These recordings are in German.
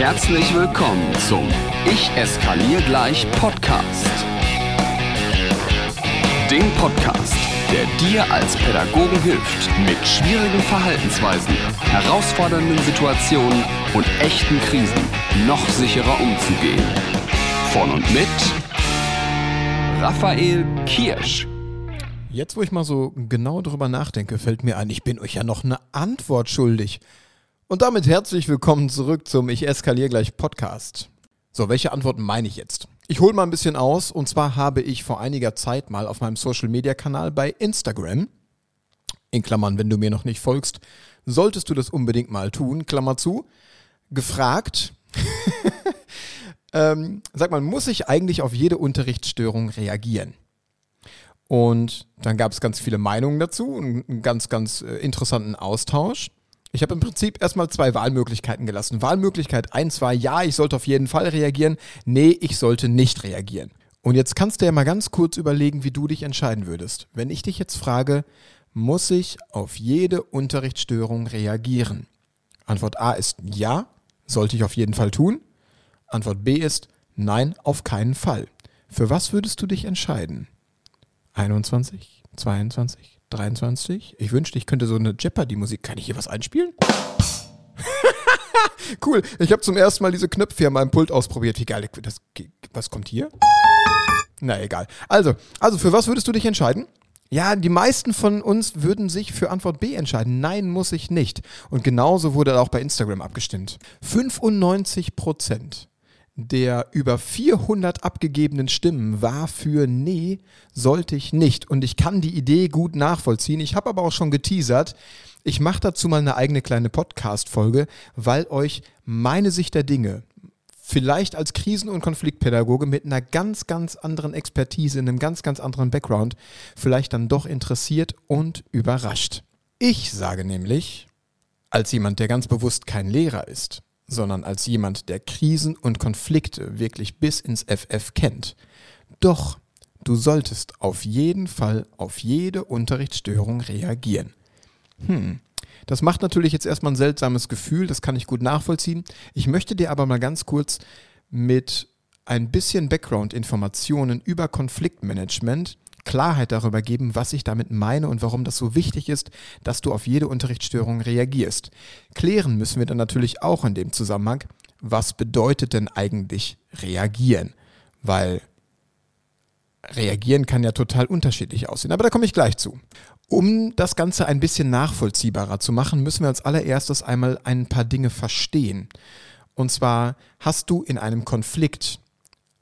Herzlich willkommen zum Ich eskaliere gleich Podcast. Dem Podcast, der dir als Pädagogen hilft, mit schwierigen Verhaltensweisen, herausfordernden Situationen und echten Krisen noch sicherer umzugehen. Von und mit Raphael Kirsch. Jetzt, wo ich mal so genau drüber nachdenke, fällt mir ein, ich bin euch ja noch eine Antwort schuldig. Und damit herzlich willkommen zurück zum Ich eskaliere gleich Podcast. So, welche Antworten meine ich jetzt? Ich hole mal ein bisschen aus und zwar habe ich vor einiger Zeit mal auf meinem Social Media Kanal bei Instagram, in Klammern, wenn du mir noch nicht folgst, solltest du das unbedingt mal tun, Klammer zu, gefragt, ähm, sag mal, muss ich eigentlich auf jede Unterrichtsstörung reagieren? Und dann gab es ganz viele Meinungen dazu, einen ganz, ganz äh, interessanten Austausch. Ich habe im Prinzip erstmal zwei Wahlmöglichkeiten gelassen. Wahlmöglichkeit 1 war, ja, ich sollte auf jeden Fall reagieren. Nee, ich sollte nicht reagieren. Und jetzt kannst du ja mal ganz kurz überlegen, wie du dich entscheiden würdest. Wenn ich dich jetzt frage, muss ich auf jede Unterrichtsstörung reagieren? Antwort A ist ja, sollte ich auf jeden Fall tun. Antwort B ist nein, auf keinen Fall. Für was würdest du dich entscheiden? 21, 22, 23. Ich wünschte, ich könnte so eine Jeopardy-Musik. Kann ich hier was einspielen? cool. Ich habe zum ersten Mal diese Knöpfe hier an meinem Pult ausprobiert. Wie geil. Das, was kommt hier? Na egal. Also, also für was würdest du dich entscheiden? Ja, die meisten von uns würden sich für Antwort B entscheiden. Nein, muss ich nicht. Und genauso wurde auch bei Instagram abgestimmt. 95 Prozent der über 400 abgegebenen Stimmen war für Nee, sollte ich nicht. Und ich kann die Idee gut nachvollziehen. Ich habe aber auch schon geteasert. Ich mache dazu mal eine eigene kleine Podcast-Folge, weil euch meine Sicht der Dinge vielleicht als Krisen- und Konfliktpädagoge mit einer ganz, ganz anderen Expertise, in einem ganz, ganz anderen Background vielleicht dann doch interessiert und überrascht. Ich sage nämlich, als jemand, der ganz bewusst kein Lehrer ist, sondern als jemand, der Krisen und Konflikte wirklich bis ins FF kennt. Doch, du solltest auf jeden Fall auf jede Unterrichtsstörung reagieren. Hm, das macht natürlich jetzt erstmal ein seltsames Gefühl, das kann ich gut nachvollziehen. Ich möchte dir aber mal ganz kurz mit ein bisschen Background-Informationen über Konfliktmanagement Klarheit darüber geben, was ich damit meine und warum das so wichtig ist, dass du auf jede Unterrichtsstörung reagierst. Klären müssen wir dann natürlich auch in dem Zusammenhang, was bedeutet denn eigentlich reagieren? Weil reagieren kann ja total unterschiedlich aussehen, aber da komme ich gleich zu. Um das Ganze ein bisschen nachvollziehbarer zu machen, müssen wir als allererstes einmal ein paar Dinge verstehen. Und zwar hast du in einem Konflikt,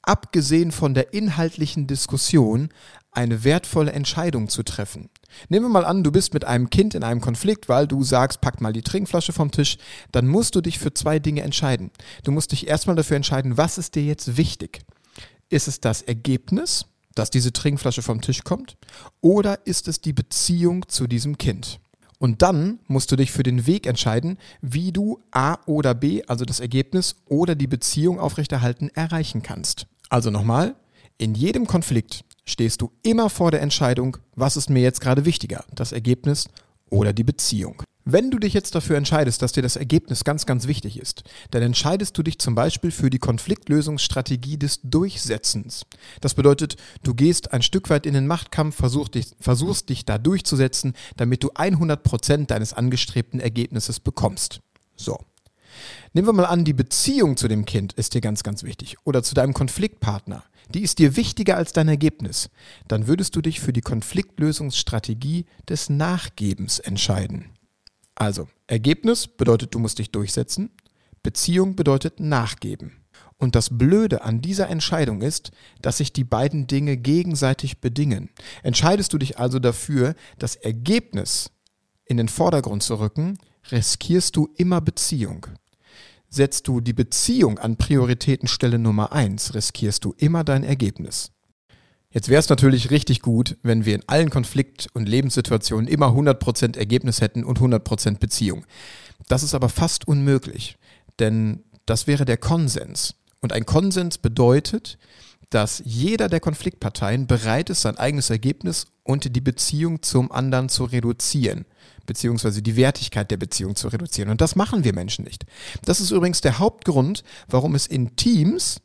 abgesehen von der inhaltlichen Diskussion, eine wertvolle Entscheidung zu treffen. Nehmen wir mal an, du bist mit einem Kind in einem Konflikt, weil du sagst, pack mal die Trinkflasche vom Tisch, dann musst du dich für zwei Dinge entscheiden. Du musst dich erstmal dafür entscheiden, was ist dir jetzt wichtig? Ist es das Ergebnis, dass diese Trinkflasche vom Tisch kommt? Oder ist es die Beziehung zu diesem Kind? Und dann musst du dich für den Weg entscheiden, wie du A oder B, also das Ergebnis oder die Beziehung aufrechterhalten, erreichen kannst. Also nochmal, in jedem Konflikt stehst du immer vor der Entscheidung, was ist mir jetzt gerade wichtiger, das Ergebnis oder die Beziehung. Wenn du dich jetzt dafür entscheidest, dass dir das Ergebnis ganz, ganz wichtig ist, dann entscheidest du dich zum Beispiel für die Konfliktlösungsstrategie des Durchsetzens. Das bedeutet, du gehst ein Stück weit in den Machtkampf, versuchst dich, versuchst dich da durchzusetzen, damit du 100 Prozent deines angestrebten Ergebnisses bekommst. So. Nehmen wir mal an, die Beziehung zu dem Kind ist dir ganz, ganz wichtig oder zu deinem Konfliktpartner die ist dir wichtiger als dein Ergebnis, dann würdest du dich für die Konfliktlösungsstrategie des Nachgebens entscheiden. Also, Ergebnis bedeutet, du musst dich durchsetzen, Beziehung bedeutet nachgeben. Und das Blöde an dieser Entscheidung ist, dass sich die beiden Dinge gegenseitig bedingen. Entscheidest du dich also dafür, das Ergebnis in den Vordergrund zu rücken, riskierst du immer Beziehung. Setzt du die Beziehung an Prioritätenstelle Nummer eins, riskierst du immer dein Ergebnis. Jetzt wäre es natürlich richtig gut, wenn wir in allen Konflikt- und Lebenssituationen immer 100% Ergebnis hätten und 100% Beziehung. Das ist aber fast unmöglich, denn das wäre der Konsens. Und ein Konsens bedeutet, dass jeder der Konfliktparteien bereit ist, sein eigenes Ergebnis und die Beziehung zum anderen zu reduzieren, beziehungsweise die Wertigkeit der Beziehung zu reduzieren. Und das machen wir Menschen nicht. Das ist übrigens der Hauptgrund, warum es in Teams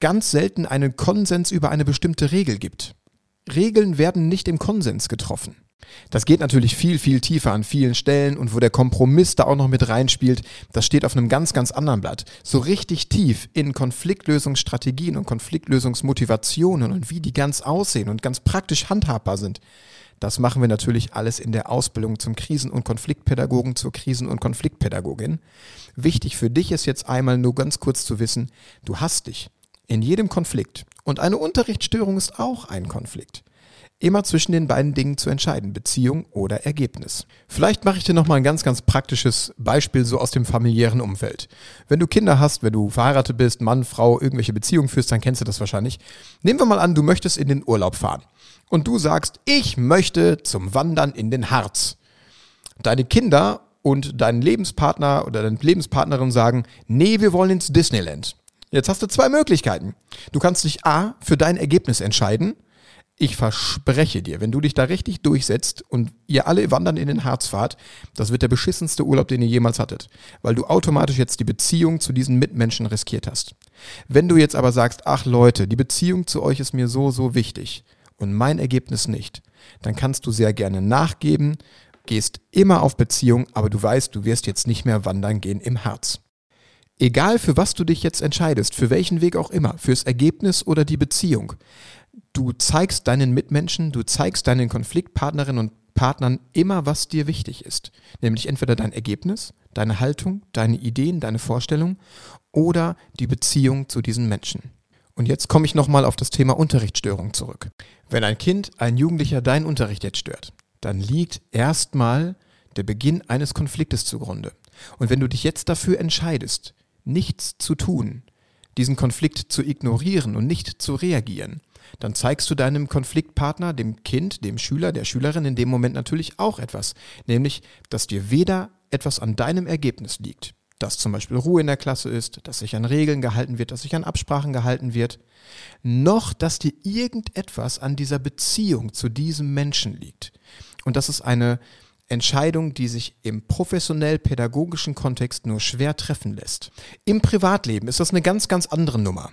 ganz selten einen Konsens über eine bestimmte Regel gibt. Regeln werden nicht im Konsens getroffen. Das geht natürlich viel, viel tiefer an vielen Stellen und wo der Kompromiss da auch noch mit reinspielt, das steht auf einem ganz, ganz anderen Blatt. So richtig tief in Konfliktlösungsstrategien und Konfliktlösungsmotivationen und wie die ganz aussehen und ganz praktisch handhabbar sind. Das machen wir natürlich alles in der Ausbildung zum Krisen- und Konfliktpädagogen, zur Krisen- und Konfliktpädagogin. Wichtig für dich ist jetzt einmal nur ganz kurz zu wissen, du hast dich in jedem Konflikt und eine Unterrichtsstörung ist auch ein Konflikt immer zwischen den beiden Dingen zu entscheiden, Beziehung oder Ergebnis. Vielleicht mache ich dir noch mal ein ganz, ganz praktisches Beispiel so aus dem familiären Umfeld. Wenn du Kinder hast, wenn du verheiratet bist, Mann, Frau, irgendwelche Beziehungen führst, dann kennst du das wahrscheinlich. Nehmen wir mal an, du möchtest in den Urlaub fahren und du sagst, ich möchte zum Wandern in den Harz. Deine Kinder und dein Lebenspartner oder deine Lebenspartnerin sagen, nee, wir wollen ins Disneyland. Jetzt hast du zwei Möglichkeiten. Du kannst dich A für dein Ergebnis entscheiden ich verspreche dir, wenn du dich da richtig durchsetzt und ihr alle wandern in den Harz fahrt, das wird der beschissenste Urlaub, den ihr jemals hattet, weil du automatisch jetzt die Beziehung zu diesen Mitmenschen riskiert hast. Wenn du jetzt aber sagst, ach Leute, die Beziehung zu euch ist mir so, so wichtig und mein Ergebnis nicht, dann kannst du sehr gerne nachgeben, gehst immer auf Beziehung, aber du weißt, du wirst jetzt nicht mehr wandern gehen im Harz. Egal für was du dich jetzt entscheidest, für welchen Weg auch immer, fürs Ergebnis oder die Beziehung, du zeigst deinen Mitmenschen, du zeigst deinen Konfliktpartnerinnen und Partnern immer, was dir wichtig ist. Nämlich entweder dein Ergebnis, deine Haltung, deine Ideen, deine Vorstellung oder die Beziehung zu diesen Menschen. Und jetzt komme ich nochmal auf das Thema Unterrichtsstörung zurück. Wenn ein Kind, ein Jugendlicher deinen Unterricht jetzt stört, dann liegt erstmal der Beginn eines Konfliktes zugrunde. Und wenn du dich jetzt dafür entscheidest, nichts zu tun, diesen Konflikt zu ignorieren und nicht zu reagieren, dann zeigst du deinem Konfliktpartner, dem Kind, dem Schüler, der Schülerin in dem Moment natürlich auch etwas, nämlich, dass dir weder etwas an deinem Ergebnis liegt, dass zum Beispiel Ruhe in der Klasse ist, dass sich an Regeln gehalten wird, dass sich an Absprachen gehalten wird, noch dass dir irgendetwas an dieser Beziehung zu diesem Menschen liegt. Und das ist eine Entscheidung, die sich im professionell-pädagogischen Kontext nur schwer treffen lässt. Im Privatleben ist das eine ganz, ganz andere Nummer.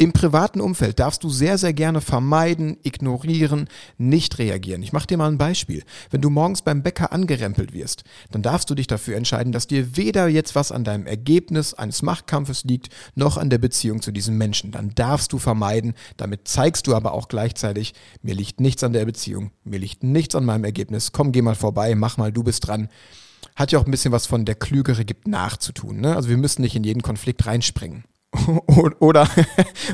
Im privaten Umfeld darfst du sehr, sehr gerne vermeiden, ignorieren, nicht reagieren. Ich mache dir mal ein Beispiel. Wenn du morgens beim Bäcker angerempelt wirst, dann darfst du dich dafür entscheiden, dass dir weder jetzt was an deinem Ergebnis eines Machtkampfes liegt, noch an der Beziehung zu diesem Menschen. Dann darfst du vermeiden. Damit zeigst du aber auch gleichzeitig, mir liegt nichts an der Beziehung, mir liegt nichts an meinem Ergebnis. Komm, geh mal vorbei, mach mal, du bist dran hat ja auch ein bisschen was von der Klügere gibt nachzutun. Ne? Also wir müssen nicht in jeden Konflikt reinspringen. oder,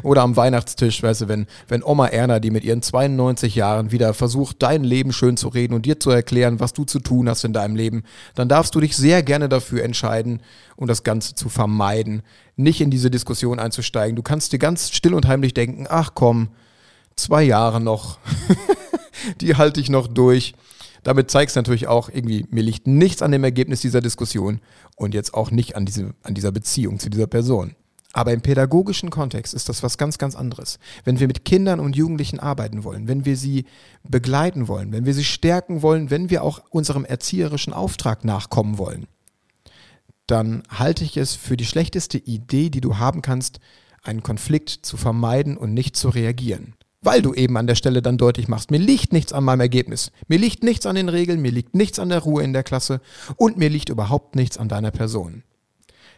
oder am Weihnachtstisch, weißt du, wenn, wenn Oma Erna, die mit ihren 92 Jahren wieder versucht, dein Leben schön zu reden und dir zu erklären, was du zu tun hast in deinem Leben, dann darfst du dich sehr gerne dafür entscheiden und das Ganze zu vermeiden, nicht in diese Diskussion einzusteigen. Du kannst dir ganz still und heimlich denken, ach komm, zwei Jahre noch, die halte ich noch durch. Damit zeigst du natürlich auch irgendwie, mir liegt nichts an dem Ergebnis dieser Diskussion und jetzt auch nicht an, diese, an dieser Beziehung zu dieser Person. Aber im pädagogischen Kontext ist das was ganz, ganz anderes. Wenn wir mit Kindern und Jugendlichen arbeiten wollen, wenn wir sie begleiten wollen, wenn wir sie stärken wollen, wenn wir auch unserem erzieherischen Auftrag nachkommen wollen, dann halte ich es für die schlechteste Idee, die du haben kannst, einen Konflikt zu vermeiden und nicht zu reagieren. Weil du eben an der Stelle dann deutlich machst, mir liegt nichts an meinem Ergebnis, mir liegt nichts an den Regeln, mir liegt nichts an der Ruhe in der Klasse und mir liegt überhaupt nichts an deiner Person.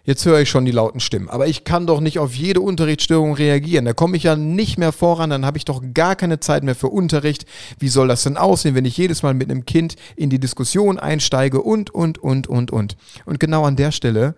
Jetzt höre ich schon die lauten Stimmen. Aber ich kann doch nicht auf jede Unterrichtsstörung reagieren. Da komme ich ja nicht mehr voran, dann habe ich doch gar keine Zeit mehr für Unterricht. Wie soll das denn aussehen, wenn ich jedes Mal mit einem Kind in die Diskussion einsteige und, und, und, und, und. Und genau an der Stelle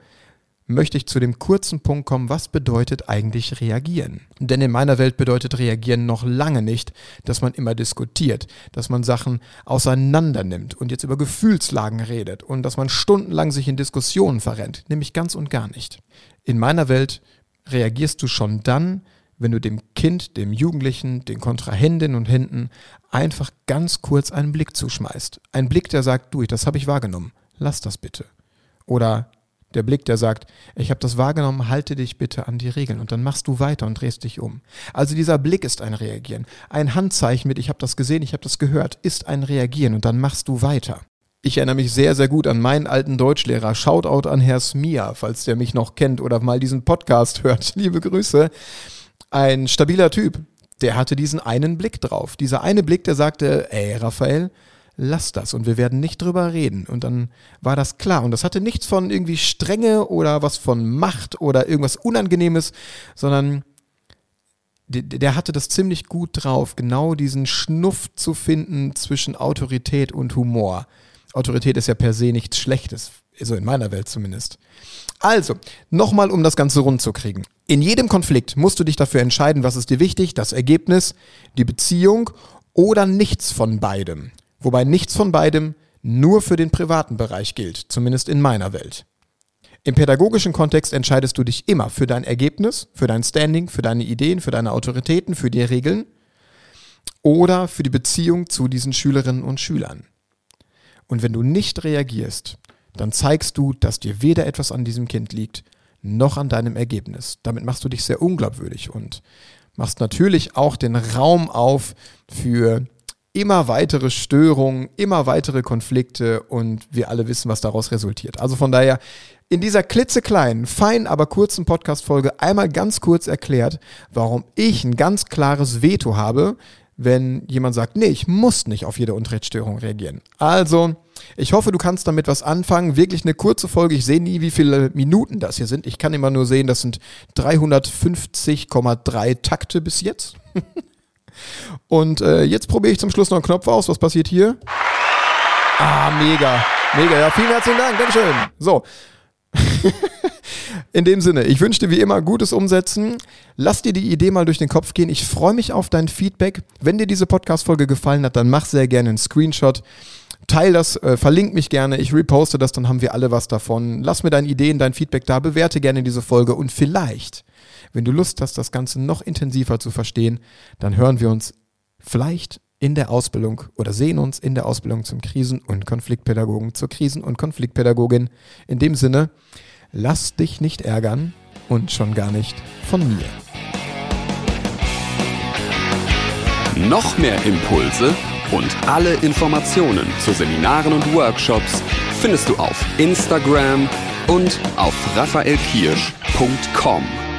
möchte ich zu dem kurzen Punkt kommen, was bedeutet eigentlich reagieren? Denn in meiner Welt bedeutet reagieren noch lange nicht, dass man immer diskutiert, dass man Sachen auseinander nimmt und jetzt über Gefühlslagen redet und dass man stundenlang sich in Diskussionen verrennt, nämlich ganz und gar nicht. In meiner Welt reagierst du schon dann, wenn du dem Kind, dem Jugendlichen, den Kontrahendinnen und Händen einfach ganz kurz einen Blick zuschmeißt. Ein Blick, der sagt, du, das habe ich wahrgenommen, lass das bitte. Oder Der Blick, der sagt, ich habe das wahrgenommen, halte dich bitte an die Regeln und dann machst du weiter und drehst dich um. Also dieser Blick ist ein Reagieren. Ein Handzeichen mit, ich habe das gesehen, ich habe das gehört, ist ein Reagieren und dann machst du weiter. Ich erinnere mich sehr, sehr gut an meinen alten Deutschlehrer. Shoutout an Herr Smia, falls der mich noch kennt oder mal diesen Podcast hört. Liebe Grüße. Ein stabiler Typ. Der hatte diesen einen Blick drauf. Dieser eine Blick, der sagte, ey, Raphael, lass das und wir werden nicht drüber reden. Und dann war das klar. Und das hatte nichts von irgendwie Strenge oder was von Macht oder irgendwas Unangenehmes, sondern der hatte das ziemlich gut drauf, genau diesen Schnuff zu finden zwischen Autorität und Humor. Autorität ist ja per se nichts Schlechtes, so in meiner Welt zumindest. Also, nochmal, um das Ganze rund zu kriegen. In jedem Konflikt musst du dich dafür entscheiden, was ist dir wichtig, das Ergebnis, die Beziehung oder nichts von beidem. Wobei nichts von beidem nur für den privaten Bereich gilt, zumindest in meiner Welt. Im pädagogischen Kontext entscheidest du dich immer für dein Ergebnis, für dein Standing, für deine Ideen, für deine Autoritäten, für die Regeln oder für die Beziehung zu diesen Schülerinnen und Schülern. Und wenn du nicht reagierst, dann zeigst du, dass dir weder etwas an diesem Kind liegt, noch an deinem Ergebnis. Damit machst du dich sehr unglaubwürdig und machst natürlich auch den Raum auf für immer weitere Störungen, immer weitere Konflikte und wir alle wissen, was daraus resultiert. Also von daher in dieser klitzekleinen, feinen, aber kurzen Podcast-Folge einmal ganz kurz erklärt, warum ich ein ganz klares Veto habe, wenn jemand sagt, nee, ich muss nicht auf jede Unterrichtsstörung reagieren. Also, ich hoffe, du kannst damit was anfangen. Wirklich eine kurze Folge. Ich sehe nie, wie viele Minuten das hier sind. Ich kann immer nur sehen, das sind 350,3 Takte bis jetzt. Und äh, jetzt probiere ich zum Schluss noch einen Knopf aus. Was passiert hier? Ah, mega. Mega. Ja, vielen herzlichen Dank. Dankeschön. So. In dem Sinne, ich wünsche dir wie immer gutes Umsetzen. Lass dir die Idee mal durch den Kopf gehen. Ich freue mich auf dein Feedback. Wenn dir diese Podcast-Folge gefallen hat, dann mach sehr gerne einen Screenshot. Teil das, äh, verlink mich gerne, ich reposte das, dann haben wir alle was davon. Lass mir deine Ideen, dein Feedback da, bewerte gerne diese Folge und vielleicht, wenn du Lust hast, das Ganze noch intensiver zu verstehen, dann hören wir uns vielleicht in der Ausbildung oder sehen uns in der Ausbildung zum Krisen- und Konfliktpädagogen, zur Krisen- und Konfliktpädagogin. In dem Sinne, lass dich nicht ärgern und schon gar nicht von mir. Noch mehr Impulse und alle Informationen zu Seminaren und Workshops findest du auf Instagram und auf raphaelkirsch.com.